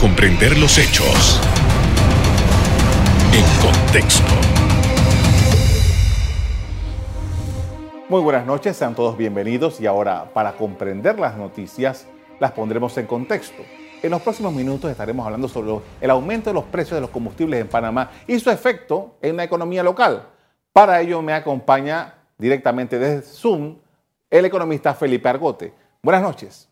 comprender los hechos en contexto. Muy buenas noches, sean todos bienvenidos y ahora para comprender las noticias las pondremos en contexto. En los próximos minutos estaremos hablando sobre el aumento de los precios de los combustibles en Panamá y su efecto en la economía local. Para ello me acompaña directamente desde Zoom el economista Felipe Argote. Buenas noches.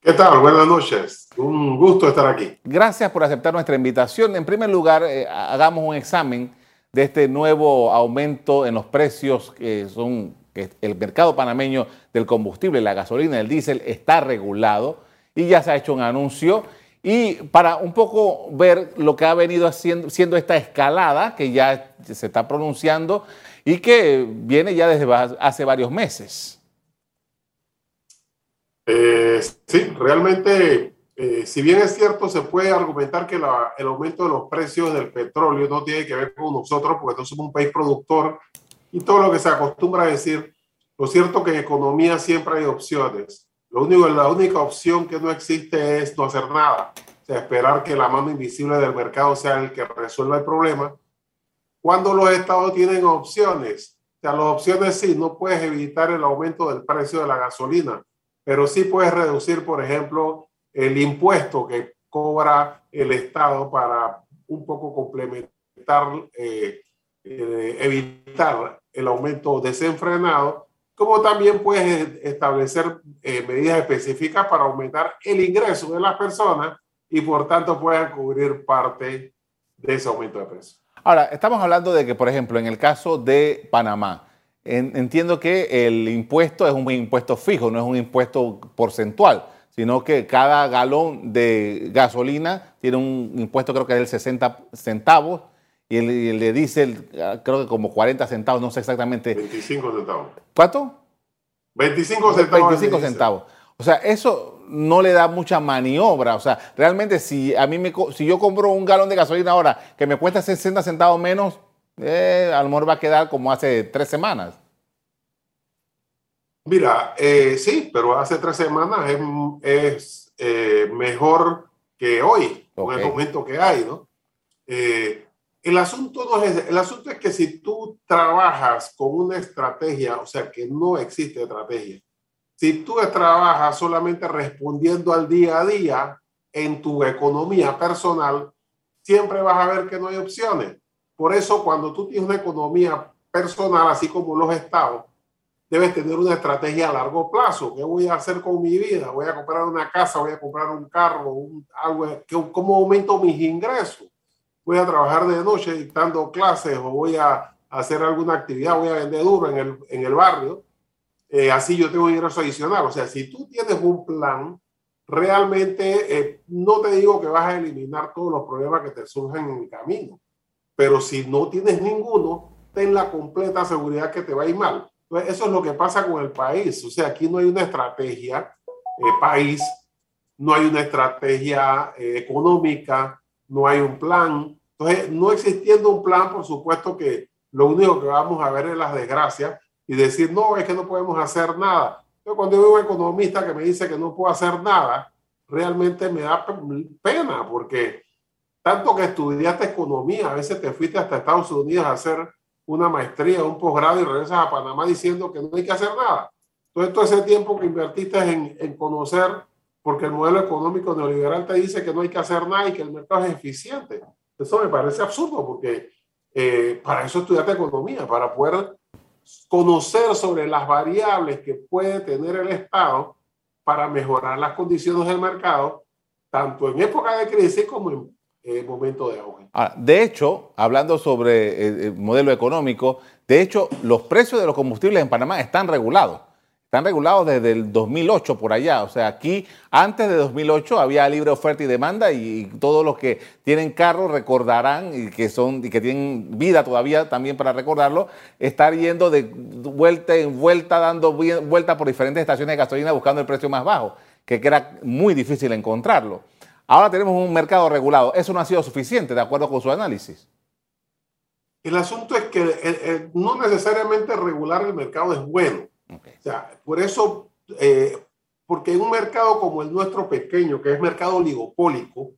¿Qué tal? Buenas noches. Un gusto estar aquí. Gracias por aceptar nuestra invitación. En primer lugar, eh, hagamos un examen de este nuevo aumento en los precios que son el mercado panameño del combustible, la gasolina, el diésel está regulado y ya se ha hecho un anuncio y para un poco ver lo que ha venido haciendo, siendo esta escalada que ya se está pronunciando y que viene ya desde hace varios meses. Eh, sí, realmente, eh, si bien es cierto, se puede argumentar que el aumento de los precios del petróleo no tiene que ver con nosotros, porque no somos un país productor y todo lo que se acostumbra a decir. Lo cierto que en economía siempre hay opciones. Lo único, la única opción que no existe es no hacer nada. O sea, esperar que la mano invisible del mercado sea el que resuelva el problema. Cuando los estados tienen opciones, o sea, las opciones sí, no puedes evitar el aumento del precio de la gasolina, pero sí puedes reducir, por ejemplo, el impuesto que cobra el Estado para un poco complementar, eh, eh, evitar el aumento desenfrenado, como también puedes establecer eh, medidas específicas para aumentar el ingreso de las personas y por tanto puedan cubrir parte de ese aumento de precio. Ahora, estamos hablando de que, por ejemplo, en el caso de Panamá, entiendo que el impuesto es un impuesto fijo, no es un impuesto porcentual, sino que cada galón de gasolina tiene un impuesto creo que es del 60 centavos y el, de diésel ah, creo que como 40 centavos, no sé exactamente. 25 centavos. ¿Cuánto? 25 centavos. 25 centavos. O sea, eso no le da mucha maniobra. O sea, realmente si a mí me, si yo compro un galón de gasolina ahora que me cuesta 60 centavos menos, eh, a lo mejor va a quedar como hace tres semanas. Mira, eh, sí, pero hace tres semanas es, eh, mejor que hoy, con el momento que hay, ¿no? el asunto no es el asunto es que si tú trabajas con una estrategia, o sea, que no existe estrategia, si tú trabajas solamente respondiendo al día a día en tu economía personal, siempre vas a ver que no hay opciones. Por eso, cuando tú tienes una economía personal, así como los estados, debes tener una estrategia a largo plazo. ¿Qué voy a hacer con mi vida? ¿Voy a comprar una casa? ¿Voy a comprar un carro? Un, algo, ¿Cómo aumento mis ingresos? ¿Voy a trabajar de noche dictando clases o voy a hacer alguna actividad? ¿Voy a vender duro en el, en el barrio? Eh, así yo tengo un ingreso adicional. O sea, si tú tienes un plan, realmente eh, no te digo que vas a eliminar todos los problemas que te surgen en el camino pero si no tienes ninguno, ten la completa seguridad que te va a ir mal. Entonces, eso es lo que pasa con el país. O sea, aquí no hay una estrategia eh, país, no hay una estrategia eh, económica, no hay un plan. Entonces, no existiendo un plan, por supuesto que lo único que vamos a ver es las desgracias y decir, no, es que no podemos hacer nada. Yo cuando veo un economista que me dice que no puedo hacer nada, realmente me da pena porque tanto que estudiaste economía, a veces te fuiste hasta Estados Unidos a hacer una maestría, un posgrado y regresas a Panamá diciendo que no hay que hacer nada. Entonces, todo ese tiempo que invertiste en, en conocer, porque el modelo económico neoliberal te dice que no hay que hacer nada y que el mercado es eficiente. Eso me parece absurdo porque eh, para eso estudiaste economía, para poder conocer sobre las variables que puede tener el Estado para mejorar las condiciones del mercado, tanto en época de crisis como en momento de auge. de hecho, hablando sobre el modelo económico, de hecho, los precios de los combustibles en Panamá están regulados. Están regulados desde el 2008 por allá. O sea, aquí antes de 2008 había libre oferta y demanda y todos los que tienen carro recordarán y que son y que tienen vida todavía también para recordarlo, estar yendo de vuelta en vuelta, dando vuelta por diferentes estaciones de gasolina buscando el precio más bajo, que era muy difícil encontrarlo. Ahora tenemos un mercado regulado. Eso no ha sido suficiente, de acuerdo con su análisis. El asunto es que no necesariamente regular el mercado es bueno. O sea, por eso, eh, porque en un mercado como el nuestro pequeño, que es mercado oligopólico,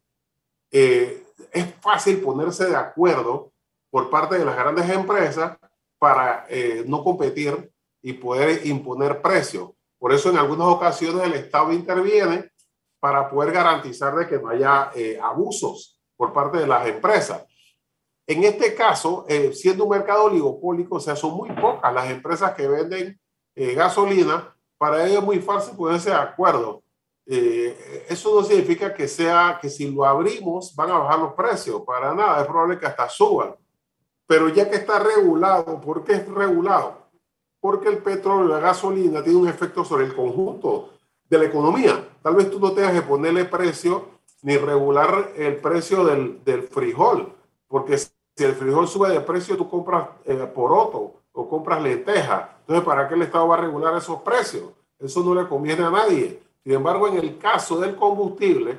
eh, es fácil ponerse de acuerdo por parte de las grandes empresas para eh, no competir y poder imponer precios. Por eso en algunas ocasiones el Estado interviene para poder garantizar de que no haya eh, abusos por parte de las empresas. En este caso, siendo un mercado oligopólico, o sea, son muy pocas las empresas que venden gasolina para ellos es muy fácil ponerse de acuerdo. Eh, eso no significa que sea que si lo abrimos van a bajar los precios, para nada, es probable que hasta suban. Pero ya que está regulado, ¿por qué es regulado? Porque el petróleo y la gasolina tienen un efecto sobre el conjunto de la economía. Tal vez tú no tengas que ponerle precio ni regular el precio del, del frijol, porque si el frijol sube de precio, tú compras eh, poroto o compras lentejas. Entonces, ¿para qué el Estado va a regular esos precios? Eso no le conviene a nadie. Sin embargo, en el caso del combustible,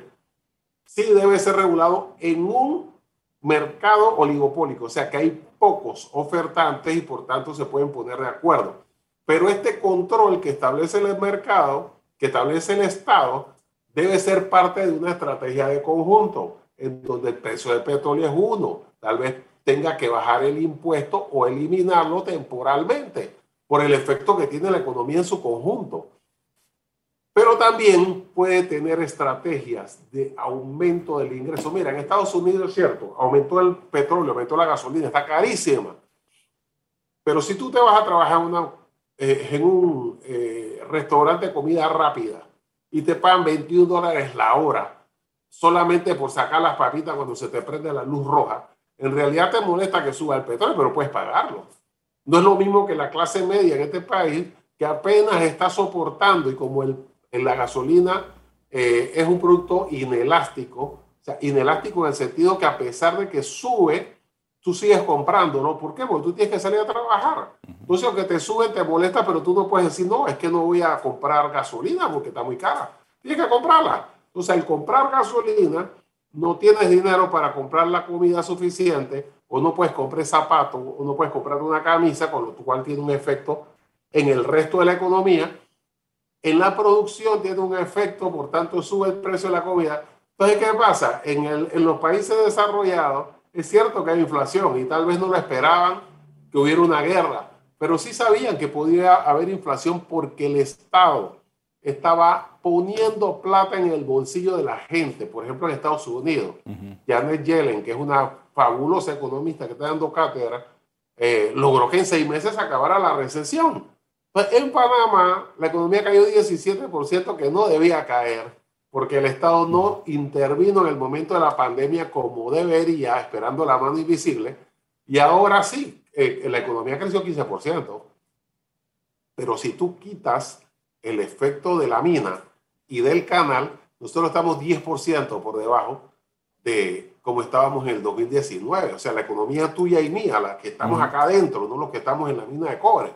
sí debe ser regulado en un mercado oligopólico, o sea que hay pocos ofertantes y por tanto se pueden poner de acuerdo. Pero este control que establece el mercado, que establece el Estado, debe ser parte de una estrategia de conjunto, en donde el precio del petróleo es uno. Tal vez tenga que bajar el impuesto o eliminarlo temporalmente por el efecto que tiene la economía en su conjunto. Pero también puede tener estrategias de aumento del ingreso. Mira, en Estados Unidos es cierto, aumentó el petróleo, aumentó la gasolina, está carísima. Pero si tú te vas a trabajar una, eh, en un eh, restaurante de comida rápida y te pagan 21 dólares la hora solamente por sacar las papitas cuando se te prende la luz roja, en realidad te molesta que suba el petróleo, pero puedes pagarlo. No es lo mismo que la clase media en este país, que apenas está soportando y como el, la gasolina eh, es un producto inelástico, o sea, inelástico en el sentido que a pesar de que sube, tú sigues comprando, ¿no? ¿Por qué? Porque tú tienes que salir a trabajar. Entonces, aunque te suben, te molesta, pero tú no puedes decir, no, es que no voy a comprar gasolina porque está muy cara. Tienes que comprarla. Entonces, al comprar gasolina, no tienes dinero para comprar la comida suficiente o no puedes comprar zapatos o no puedes comprar una camisa, con lo cual tiene un efecto en el resto de la economía. En la producción tiene un efecto, por tanto sube el precio de la comida. Entonces, ¿qué pasa? En, el, en los países desarrollados es cierto que hay inflación y tal vez no lo esperaban que hubiera una guerra, pero sí sabían que podía haber inflación porque el Estado estaba poniendo plata en el bolsillo de la gente. Por ejemplo, en Estados Unidos, Janet Yellen, que es una fabulosa economista que está dando cátedra, eh, logró que en seis meses acabara la recesión. Pues en Panamá la economía cayó 17%, que no debía caer, porque el Estado no intervino en el momento de la pandemia como debería, esperando la mano invisible, y ahora sí, eh, la economía creció 15%. Pero si tú quitas el efecto de la mina y del canal, nosotros estamos 10% por debajo de como estábamos en el 2019. O sea, la economía tuya y mía, la que estamos acá adentro, no los que estamos en la mina de cobre,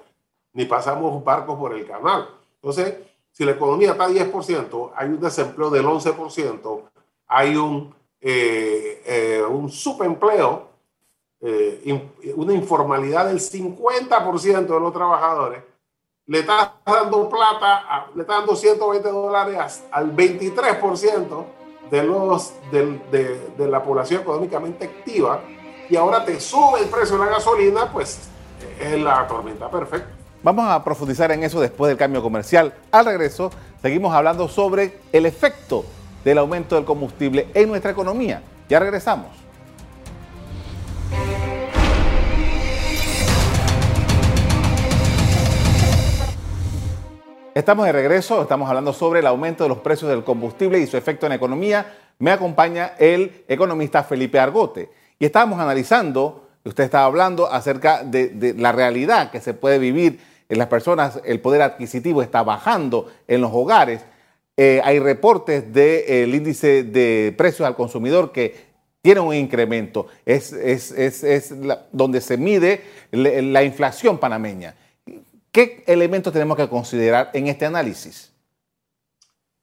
ni pasamos barcos por el canal. Entonces, si la economía está 10%, hay un desempleo del 11%, hay un, eh, eh, un subempleo, eh, una informalidad del 50% de los trabajadores, le está dando plata, le está dando 120 dólares al 23% de, los, de, de, la población económicamente activa y ahora te sube el precio de la gasolina, pues es la tormenta perfecta. Vamos a profundizar en eso después del cambio comercial. Al regreso, seguimos hablando sobre el efecto del aumento del combustible en nuestra economía. Ya regresamos. Estamos de regreso, estamos hablando sobre el aumento de los precios del combustible y su efecto en la economía. Me acompaña el economista Felipe Argote y estábamos analizando, usted estaba hablando acerca de, la realidad que se puede vivir en las personas, el poder adquisitivo está bajando en los hogares. Eh, hay reportes del índice de precios al consumidor que tiene un incremento, es, donde se mide la inflación panameña. ¿Qué elementos tenemos que considerar en este análisis?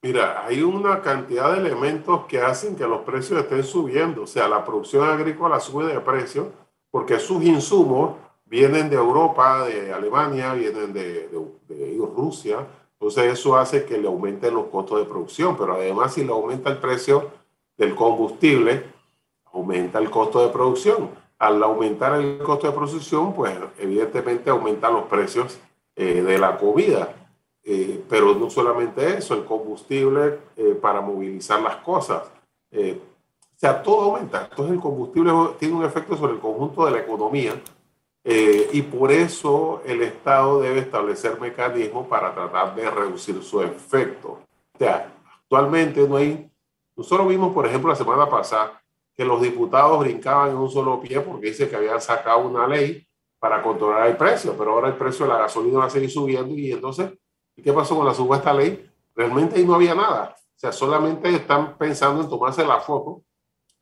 Mira, hay una cantidad de elementos que hacen que los precios estén subiendo. O sea, la producción agrícola sube de precio porque sus insumos vienen de Europa, de Alemania, vienen de, Rusia. Entonces eso hace que le aumenten los costos de producción, pero además si le aumenta el precio del combustible, aumenta el costo de producción. Al aumentar el costo de producción, pues evidentemente aumentan los precios eh, de la comida. Eh, pero no solamente eso, el combustible eh, para movilizar las cosas. o sea, todo aumenta. Entonces el combustible tiene un efecto sobre el conjunto de la economía y por eso el Estado debe establecer mecanismos para tratar de reducir su efecto. O sea, actualmente no hay, nosotros vimos, por ejemplo, la semana pasada, que los diputados brincaban en un solo pie porque dice que habían sacado una ley para controlar el precio, pero ahora el precio de la gasolina va a seguir subiendo y entonces, ¿y qué pasó con la supuesta ley? Realmente ahí no había nada. O sea, solamente están pensando en tomarse la foto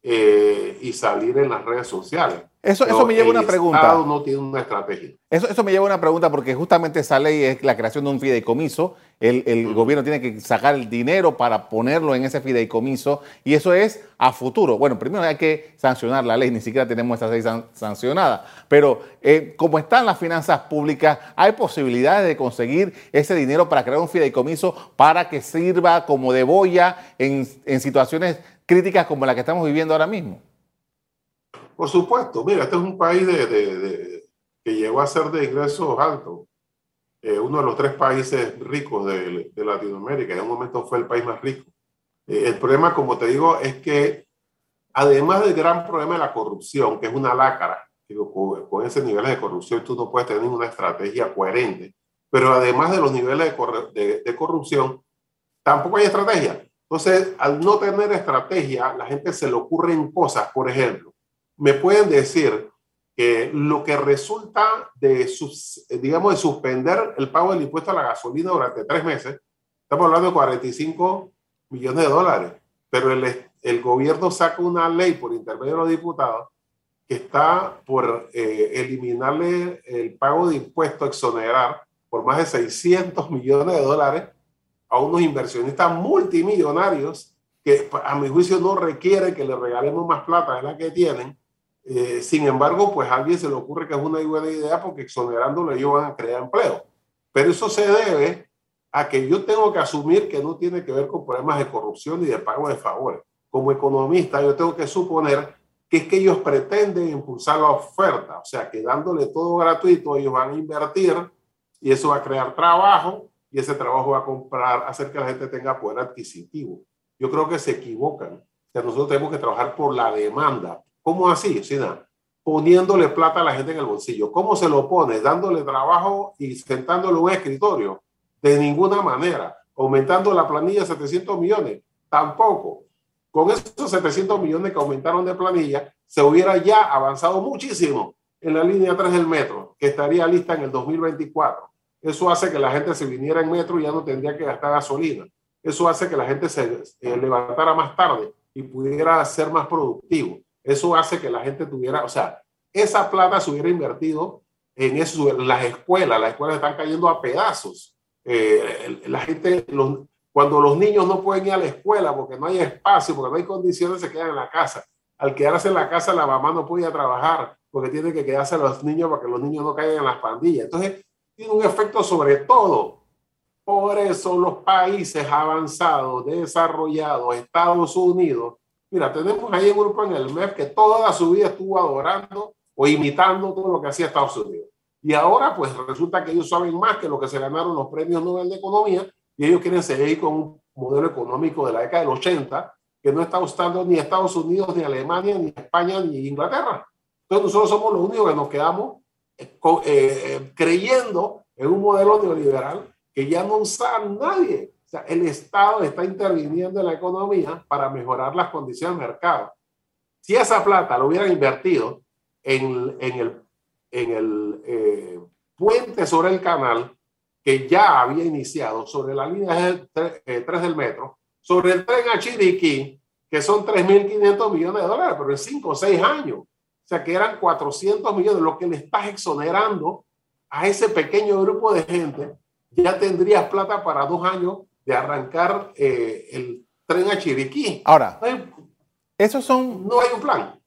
eh, y salir en las redes sociales. Eso, eso me lleva a una pregunta. El Estado no tiene una estrategia. Eso, eso me lleva a una pregunta porque justamente esa ley es la creación de un fideicomiso. El, el gobierno tiene que sacar el dinero para ponerlo en ese fideicomiso y eso es a futuro. Bueno, primero hay que sancionar la ley, ni siquiera tenemos esa ley sancionada. Pero eh, como están las finanzas públicas, hay posibilidades de conseguir ese dinero para crear un fideicomiso para que sirva como de boya en, en situaciones críticas como la que estamos viviendo ahora mismo. Por supuesto, mira, este es un país de, que llegó a ser de ingresos altos. Eh, uno de los tres países ricos de, Latinoamérica. En un momento fue el país más rico. Eh, el problema, como te digo, es que además del gran problema de la corrupción, que es una lácara, digo, con, ese nivel de corrupción tú no puedes tener ninguna estrategia coherente, pero además de los niveles de, de corrupción, tampoco hay estrategia. Entonces, al no tener estrategia, la gente se le ocurren cosas, por ejemplo, me pueden decir que lo que resulta de, digamos, de suspender el pago del impuesto a la gasolina durante tres meses, estamos hablando de 45 millones de dólares, pero el, el gobierno saca una ley por intermedio de los diputados que está por eh, eliminarle el pago de impuesto, exonerar por más de 600 millones de dólares a unos inversionistas multimillonarios que a mi juicio no requiere que le regalemos más plata de la que tienen eh, sin embargo, pues a alguien se le ocurre que es una buena idea porque exonerándolo ellos van a crear empleo. Pero eso se debe a que yo tengo que asumir que no tiene que ver con problemas de corrupción ni de pago de favores. Como economista, yo tengo que suponer que es que ellos pretenden impulsar la oferta, o sea, que dándole todo gratuito, ellos van a invertir y eso va a crear trabajo y ese trabajo va a comprar, hacer que la gente tenga poder adquisitivo. Yo creo que se equivocan. O sea, nosotros tenemos que trabajar por la demanda, ¿Cómo así? Sina? Poniéndole plata a la gente en el bolsillo. ¿Cómo se lo pone? Dándole trabajo y sentándolo en un escritorio. De ninguna manera. Aumentando la planilla 700 millones. Tampoco. Con esos 700 millones que aumentaron de planilla, se hubiera ya avanzado muchísimo en la línea 3 del metro, que estaría lista en el 2024. Eso hace que la gente se viniera en metro y ya no tendría que gastar gasolina. Eso hace que la gente se eh, levantara más tarde y pudiera ser más productivo. Eso hace que la gente tuviera, o sea, esa plata se hubiera invertido en, eso, las escuelas. Las escuelas están cayendo a pedazos. Eh, la gente, cuando los niños no pueden ir a la escuela porque no hay espacio, porque no hay condiciones, se quedan en la casa. Al quedarse en la casa, la mamá no puede ir a trabajar porque tiene que quedarse a los niños para que los niños no caigan en las pandillas. Entonces, tiene un efecto sobre todo. Por eso los países avanzados, desarrollados, Estados Unidos, Mira, tenemos ahí un grupo en el MEF que toda su vida estuvo adorando o imitando todo lo que hacía Estados Unidos. Y ahora, pues resulta que ellos saben más que lo que se ganaron los premios Nobel de Economía y ellos quieren seguir con un modelo económico de la década del 80 que no está usando ni Estados Unidos, ni Alemania, ni España, ni Inglaterra. Entonces nosotros somos los únicos que nos quedamos eh, eh, creyendo en un modelo neoliberal que ya no usa nadie sea, el Estado está interviniendo en la economía para mejorar las condiciones del mercado. Si esa plata lo hubieran invertido en, en el, en el eh, puente sobre el canal que ya había iniciado, sobre la línea 3, eh, del metro, sobre el tren a Chiriquí, que son 3.500 millones de dólares, pero en 5 o 6 años. O sea, que eran 400 millones, lo que le estás exonerando a ese pequeño grupo de gente, ya tendrías plata para dos años de arrancar eh, el tren a Chiriquí. Ahora, esos son... No hay un plan.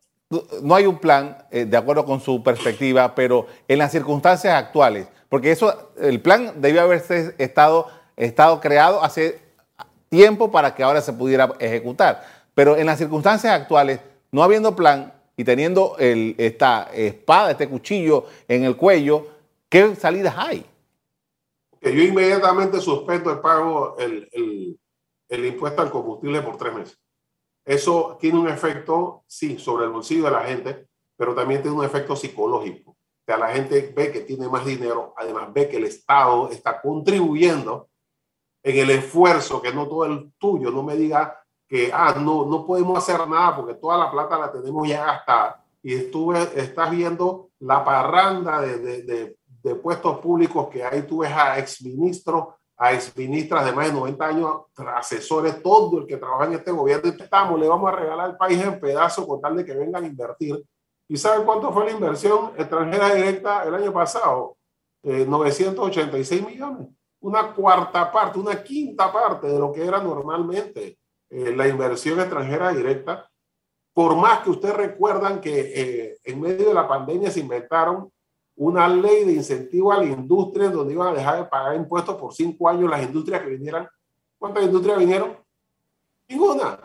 No hay un plan, eh, de acuerdo con su perspectiva, pero en las circunstancias actuales, porque eso, el plan debió haberse estado estado creado hace tiempo para que ahora se pudiera ejecutar. Pero en las circunstancias actuales, no habiendo plan y teniendo esta espada, este cuchillo en el cuello, ¿qué salidas hay? Que yo inmediatamente suspendo el pago, el, el impuesto al combustible por tres meses. Eso tiene un efecto, sí, sobre el bolsillo de la gente, pero también tiene un efecto psicológico. O sea, la gente ve que tiene más dinero, además ve que el Estado está contribuyendo en el esfuerzo, que no todo el tuyo, no me diga que, ah, no, no podemos hacer nada porque toda la plata la tenemos ya gastada. Y estuve, estás viendo la parranda de, de, de, de puestos públicos que ahí tú ves a exministros a exministras de más de 90 años, asesores, todo el que trabaja en este gobierno, estamos, le vamos a regalar el país en pedazos con tal de que vengan a invertir. ¿Y saben cuánto fue la inversión extranjera directa el año pasado? 986 eh, millones. Una cuarta parte, una quinta parte de lo que era normalmente eh, la inversión extranjera directa. Por más que ustedes recuerdan que eh, en medio de la pandemia se inventaron una ley de incentivo a la industria donde iban a dejar de pagar impuestos por cinco años las industrias que vinieran. ¿Cuántas industrias vinieron? Ninguna.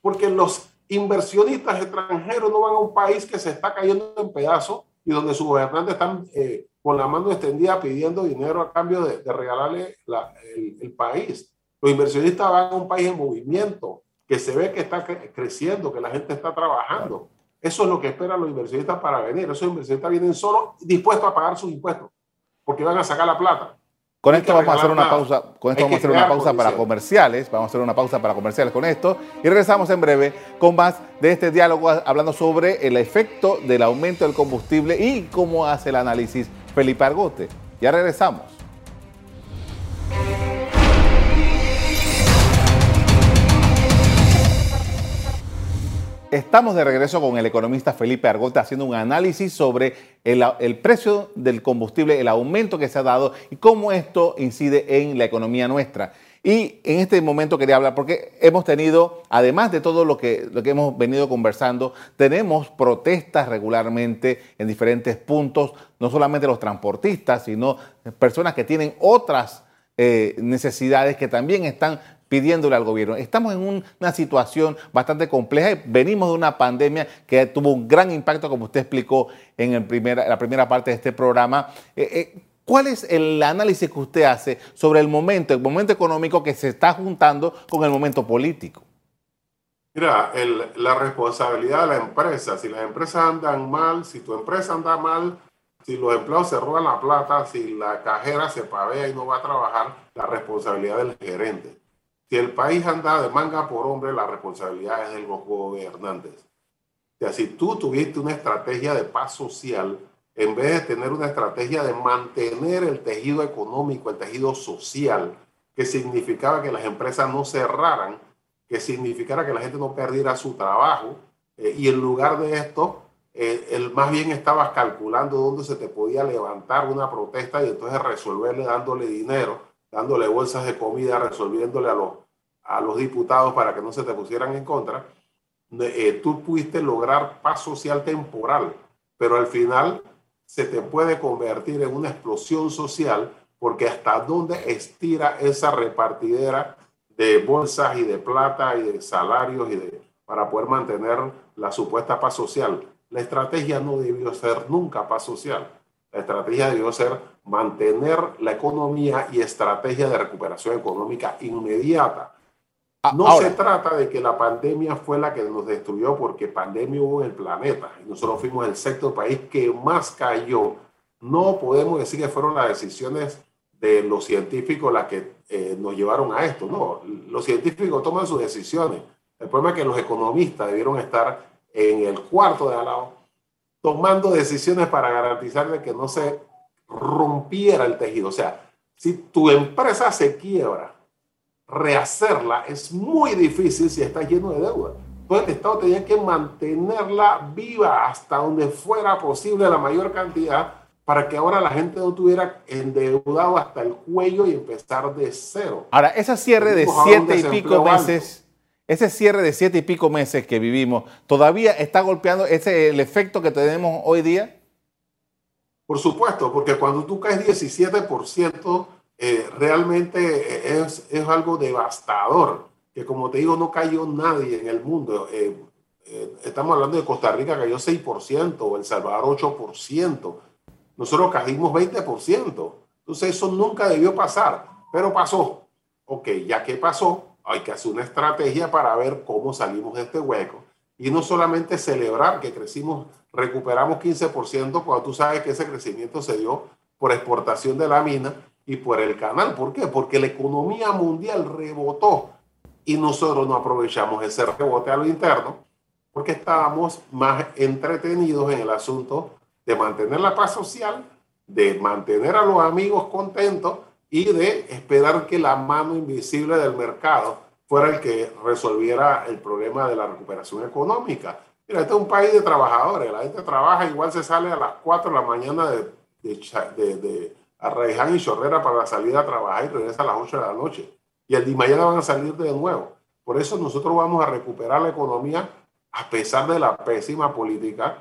Porque los inversionistas extranjeros no van a un país que se está cayendo en pedazos y donde sus gobernantes están eh, con la mano extendida pidiendo dinero a cambio de, regalarle el, el, país. Los inversionistas van a un país en movimiento, que se ve que está creciendo, que la gente está trabajando. Eso es lo que esperan los inversionistas para venir. Esos inversionistas vienen solo dispuestos a pagar sus impuestos, porque van a sacar la plata. Con esto vamos a hacer una pausa, con esto vamos a hacer una pausa para comerciales, vamos a hacer una pausa para comerciales con esto y regresamos en breve con más de este diálogo hablando sobre el efecto del aumento del combustible y cómo hace el análisis Felipe Argote. Ya regresamos. Estamos de regreso con el economista Felipe Argota haciendo un análisis sobre el, precio del combustible, el aumento que se ha dado y cómo esto incide en la economía nuestra. Y en este momento quería hablar, porque hemos tenido, además de todo lo que, lo que hemos venido conversando, tenemos protestas regularmente en diferentes puntos, no solamente los transportistas, sino personas que tienen otras eh, necesidades que también están pidiéndole al gobierno. Estamos en una situación bastante compleja. Venimos de una pandemia que tuvo un gran impacto, como usted explicó en la primera parte de este programa. Eh, eh, ¿Cuál es el análisis que usted hace sobre el momento, el momento económico que se está juntando con el momento político? Mira, la responsabilidad de la empresa, si las empresas andan mal, si tu empresa anda mal, si los empleados se roban la plata, si la cajera se pavea y no va a trabajar, la responsabilidad del gerente. Si el país anda de manga por hombre, la responsabilidad es de los gobernantes. O sea, si tú tuviste una estrategia de paz social, en vez de tener una estrategia de mantener el tejido económico, el tejido social, que significaba que las empresas no cerraran, que significara que la gente no perdiera su trabajo, eh, y en lugar de esto, eh, el, más bien estabas calculando dónde se te podía levantar una protesta y entonces resolverle dándole dinero dándole bolsas de comida, resolviéndole a los, a los diputados para que no se te pusieran en contra, eh, tú pudiste lograr paz social temporal, pero al final se te puede convertir en una explosión social porque hasta dónde estira esa repartidera de bolsas y de plata y de salarios y de, para poder mantener la supuesta paz social. La estrategia no debió ser nunca paz social. La estrategia debió ser mantener la economía y estrategia de recuperación económica inmediata. Ah, no se trata de que la pandemia fue la que nos destruyó porque pandemia hubo en el planeta y nosotros fuimos el sexto país que más cayó. No podemos decir que fueron las decisiones de los científicos las que eh, nos llevaron a esto. No, los científicos toman sus decisiones. El problema es que los economistas debieron estar en el cuarto de al lado tomando decisiones para garantizar de que no se rompiera el tejido. O sea, si tu empresa se quiebra, rehacerla es muy difícil si está lleno de deuda. Entonces el Estado tenía que mantenerla viva hasta donde fuera posible la mayor cantidad para que ahora la gente no tuviera endeudado hasta el cuello y empezar de cero. Ahora, ese cierre de siete y pico meses, ese cierre de siete y pico meses que vivimos, ¿todavía está golpeando ese el efecto que tenemos hoy día? Por supuesto, porque cuando tú caes 17% eh, realmente es, es, algo devastador, que como te digo, no cayó nadie en el mundo. Eh, eh, estamos hablando de Costa Rica, cayó 6%, o El Salvador 8%. Nosotros caímos 20%. Entonces eso nunca debió pasar, pero pasó. Ok, ya que pasó, hay que hacer una estrategia para ver cómo salimos de este hueco. Y no solamente celebrar que crecimos, recuperamos 15% cuando tú sabes que ese crecimiento se dio por exportación de la mina y por el canal. ¿Por qué? Porque la economía mundial rebotó y nosotros no aprovechamos ese rebote a lo interno porque estábamos más entretenidos en el asunto de mantener la paz social, de mantener a los amigos contentos y de esperar que la mano invisible del mercado fuera el que resolviera el problema de la recuperación económica. Mira, este es un país de trabajadores, la gente trabaja, igual se sale a las 4 de la mañana de, de, de, Arraiján y Chorrera para la salida a trabajar y regresa a las 8 de la noche. Y el día mañana van a salir de nuevo. Por eso nosotros vamos a recuperar la economía a pesar de la pésima política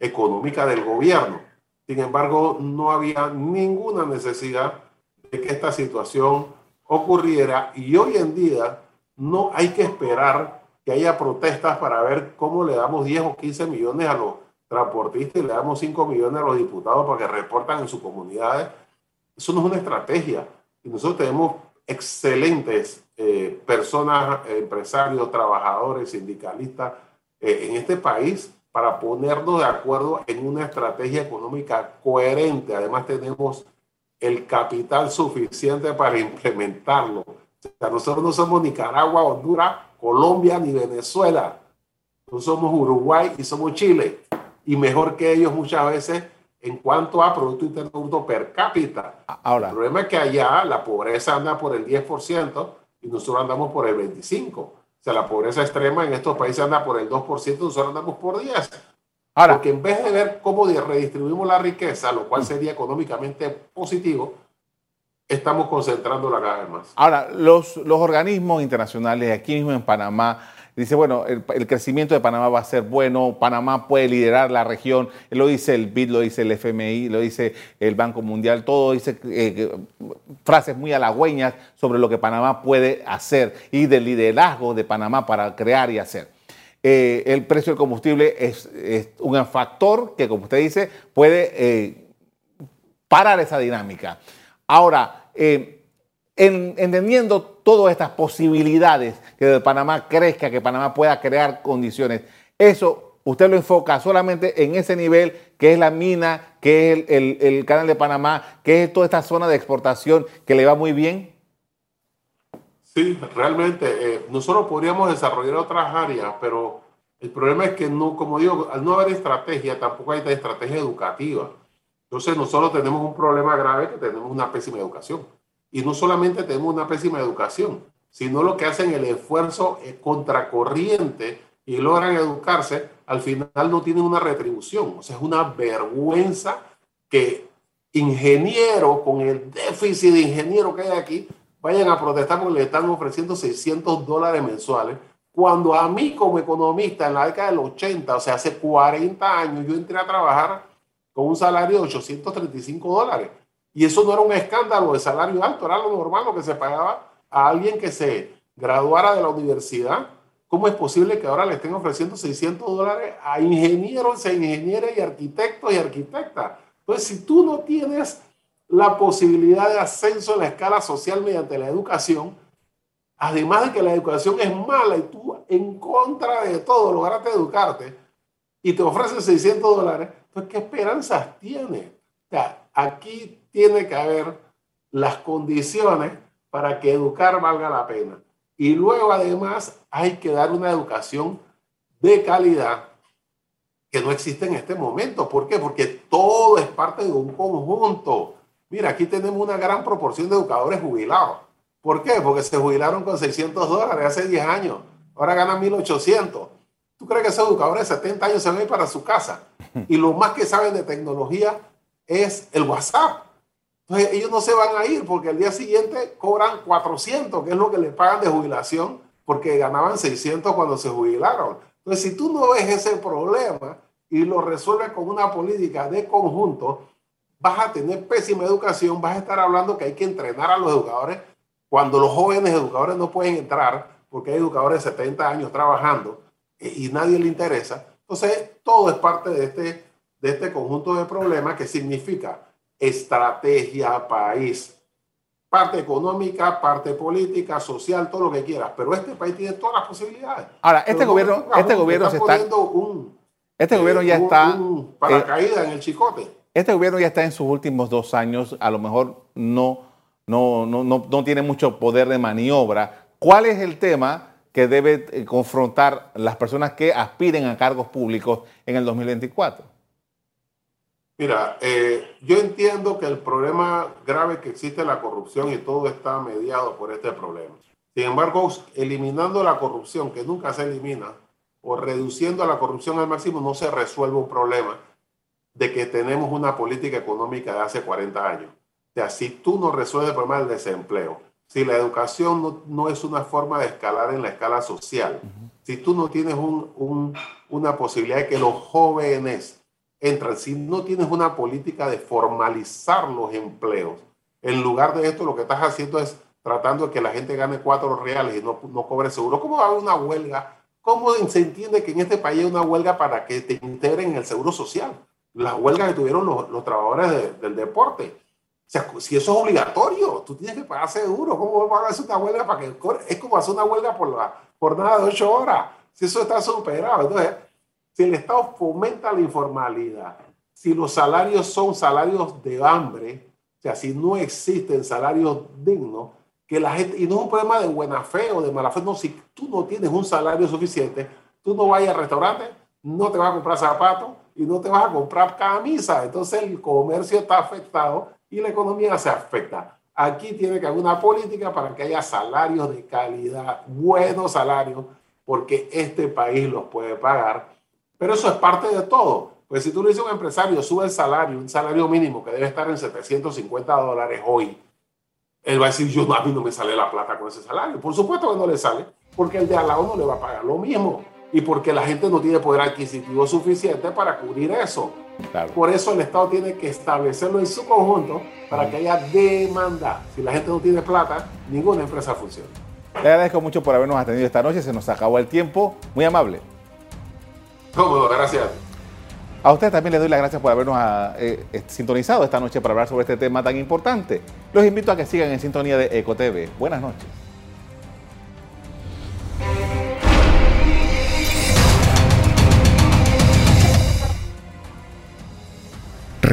económica del gobierno. Sin embargo, no había ninguna necesidad de que esta situación ocurriera y hoy en día no hay que esperar que haya protestas para ver cómo le damos 10 o 15 millones a los transportistas y le damos 5 millones a los diputados para que reportan en sus comunidades. Eso no es una estrategia. Y nosotros tenemos excelentes eh, personas, empresarios, trabajadores, sindicalistas eh, en este país para ponernos de acuerdo en una estrategia económica coherente. Además tenemos el capital suficiente para implementarlo. nosotros no somos Nicaragua, Honduras, Colombia ni Venezuela. No somos Uruguay y somos Chile. Y mejor que ellos muchas veces en cuanto a Producto Interno Bruto per cápita. Ahora. El problema es que allá la pobreza anda por el 10% y nosotros andamos por el 25% sea, la pobreza extrema en estos países anda por el 2%, nosotros andamos por 10%. Ahora, Porque en vez de ver cómo redistribuimos la riqueza, lo cual sería económicamente positivo, estamos concentrándola cada vez más. Ahora, los, los organismos internacionales aquí mismo en Panamá Dice, bueno, el, crecimiento de Panamá va a ser bueno, Panamá puede liderar la región, lo dice el BID, lo dice el FMI, lo dice el Banco Mundial, todo dice eh, frases muy halagüeñas sobre lo que Panamá puede hacer y del liderazgo de Panamá para crear y hacer. Eh, el precio del combustible es, un factor que, como usted dice, puede eh, parar esa dinámica. Ahora, entendiendo todas estas posibilidades que Panamá crezca, que Panamá pueda crear condiciones, eso usted lo enfoca solamente en ese nivel que es la mina, que es el, canal de Panamá, que es toda esta zona de exportación que le va muy bien. Sí, realmente eh, nosotros podríamos desarrollar otras áreas, pero el problema es que no, como digo, al no haber estrategia, tampoco hay estrategia educativa. Entonces nosotros tenemos un problema grave que tenemos una pésima educación. Y no solamente tenemos una pésima educación, sino lo que hacen el esfuerzo contracorriente y logran educarse, al final no tienen una retribución. O sea, es una vergüenza que ingenieros, con el déficit de ingeniero que hay aquí, vayan a protestar porque le están ofreciendo 600 dólares mensuales, cuando a mí como economista en la década del 80, o sea, hace 40 años, yo entré a trabajar con un salario de 835 dólares. Y eso no era un escándalo de salario alto, era lo normal lo que se pagaba a alguien que se graduara de la universidad. ¿Cómo es posible que ahora le estén ofreciendo 600 dólares a ingenieros e ingenieras y arquitectos y arquitectas? Entonces, si tú no tienes la posibilidad de ascenso en la escala social mediante la educación, además de que la educación es mala y tú en contra de todo lograste educarte y te ofrecen 600 dólares, pues ¿qué esperanzas tienes? O sea, aquí tiene que haber las condiciones para que educar valga la pena. Y luego además hay que dar una educación de calidad que no existe en este momento. ¿Por qué? Porque todo es parte de un conjunto. Mira, aquí tenemos una gran proporción de educadores jubilados. ¿Por qué? Porque se jubilaron con 600 dólares hace 10 años. Ahora ganan 1800. ¿Tú crees que esos educadores de 70 años se van a ir para su casa? Y lo más que saben de tecnología es el WhatsApp. Entonces ellos no se van a ir porque al día siguiente cobran 400, que es lo que le pagan de jubilación, porque ganaban 600 cuando se jubilaron. Entonces si tú no ves ese problema y lo resuelves con una política de conjunto, vas a tener pésima educación, vas a estar hablando que hay que entrenar a los educadores cuando los jóvenes educadores no pueden entrar porque hay educadores de 70 años trabajando y, nadie le interesa. Entonces, todo es parte de este, de este conjunto de problemas que significa estrategia, país, parte económica, parte política, social, todo lo que quieras. Pero este país tiene todas las posibilidades. Ahora, este gobierno, este gobierno se está un, este gobierno ya está para caída en el chicote. Este gobierno ya está en sus últimos dos años, a lo mejor no, no, no, no, no tiene mucho poder de maniobra. ¿Cuál es el tema que debe eh, confrontar las personas que aspiren a cargos públicos en el 2024? Mira, eh, yo entiendo que el problema grave que existe es la corrupción y todo está mediado por este problema. Sin embargo, eliminando la corrupción, que nunca se elimina, o reduciendo la corrupción al máximo, no se resuelve un problema de que tenemos una política económica de hace 40 años. O sea, si tú no resuelves el problema del desempleo, si la educación no, es una forma de escalar en la escala social, si tú no tienes una posibilidad de que los jóvenes entran, si no tienes una política de formalizar los empleos, en lugar de esto lo que estás haciendo es tratando de que la gente gane cuatro reales y no, no cobre seguro. ¿Cómo va a haber una huelga? ¿Cómo se entiende que en este país hay una huelga para que te integren en el seguro social? Las huelgas que tuvieron los, trabajadores del deporte. O sea, si eso es obligatorio, tú tienes que pagar seguro. ¿Cómo van a hacer una huelga para que es como hacer una huelga por la jornada de ocho horas? Si eso está superado. Entonces, si el Estado fomenta la informalidad, si los salarios son salarios de hambre, o sea, si no existen salarios dignos, que la gente, y no es un problema de buena fe o de mala fe, no, si tú no tienes un salario suficiente, tú no vayas al restaurante, no te vas a comprar zapatos y no te vas a comprar camisa. Entonces el comercio está afectado y la economía se afecta. Aquí tiene que haber una política para que haya salarios de calidad, buenos salarios, porque este país los puede pagar pero eso es parte de todo. Pues si tú le dices a un empresario, sube el salario, un salario mínimo que debe estar en 750 dólares hoy, él va a decir, yo a mí no me sale la plata con ese salario. Por supuesto que no le sale, porque el de al lado no le va a pagar lo mismo y porque la gente no tiene poder adquisitivo suficiente para cubrir eso. Por eso el Estado tiene que establecerlo en su conjunto para que haya demanda. Si la gente no tiene plata, ninguna empresa funciona. Le agradezco mucho por habernos atendido esta noche, se nos acabó el tiempo. Muy amable. Cómodo, gracias. A usted también le doy las gracias por habernos ah, eh, eh, sintonizado esta noche para hablar sobre este tema tan importante. Los invito a que sigan en sintonía de EcoTV. Buenas noches.